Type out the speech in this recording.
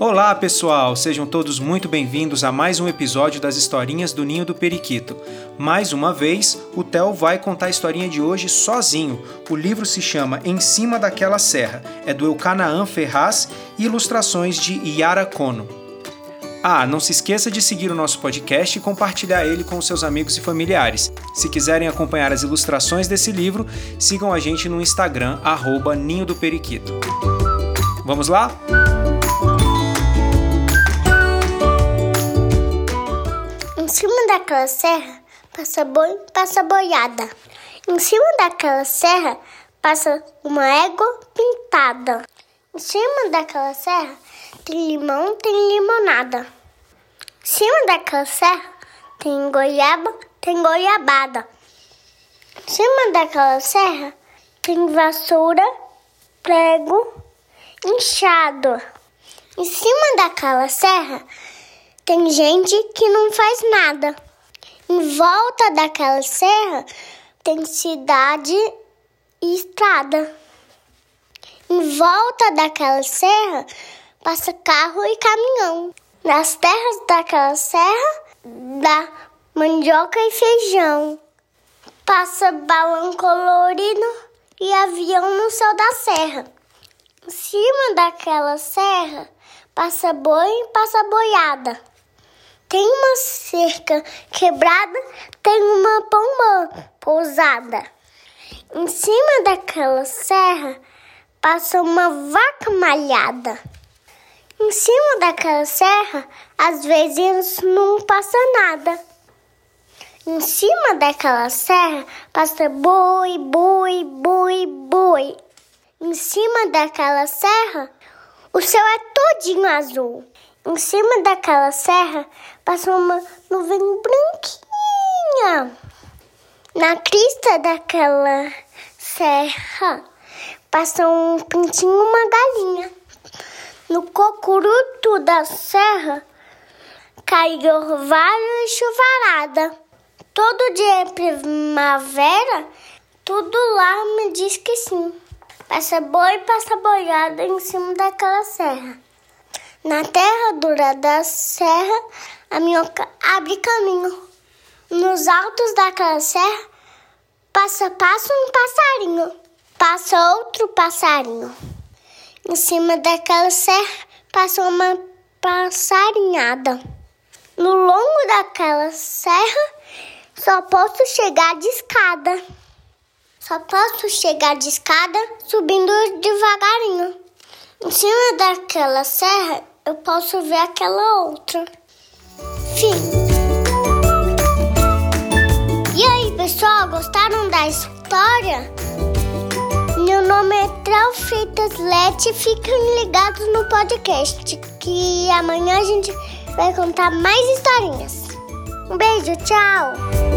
Olá, pessoal! Sejam todos muito bem-vindos a mais um episódio das historinhas do Ninho do Periquito. Mais uma vez, o Theo vai contar a historinha de hoje sozinho. O livro se chama Em Cima daquela Serra, é do Eucanaã Ferraz e ilustrações de Yara Kono. Ah, não se esqueça de seguir o nosso podcast e compartilhar ele com seus amigos e familiares. Se quiserem acompanhar as ilustrações desse livro, sigam a gente no Instagram, arroba Ninho do Periquito. Vamos lá? Daquela serra passa boi, passa boiada. Em cima daquela serra passa uma égua pintada. Em cima daquela serra tem limão, tem limonada. Em cima daquela serra tem goiaba, tem goiabada. Em cima daquela serra tem vassoura, prego, inchado. Em cima daquela serra tem gente que não faz nada. Em volta daquela serra tem cidade e estrada. Em volta daquela serra passa carro e caminhão. Nas terras daquela serra dá mandioca e feijão. Passa balão colorido e avião no céu da serra. Em cima daquela serra passa boi e passa boiada. Tem uma cerca quebrada, tem uma pomba pousada. Em cima daquela serra passa uma vaca malhada. Em cima daquela serra, às vezes não passa nada. Em cima daquela serra passa boi, boi, boi, boi. Em cima daquela serra, o céu é todinho azul. Em cima daquela serra passa uma nuvem branquinha. Na crista daquela serra passa um pintinho e uma galinha. No cocuruto da serra cai orvalho e chuvarada. Todo dia é primavera, tudo lá me diz que sim. Passa boi, passa boiada em cima daquela serra. Na terra dura da serra, a minhoca abre caminho. Nos altos daquela serra, passa, passa um passarinho, passa outro passarinho. Em cima daquela serra, passa uma passarinhada. No longo daquela serra, só posso chegar de escada. Só posso chegar de escada subindo devagarinho. Em cima daquela serra, eu posso ver aquela outra. Fim. E aí, pessoal, gostaram da história? Meu nome é Trau Freitas Lete. Fiquem ligados no podcast, que amanhã a gente vai contar mais historinhas. Um beijo, tchau!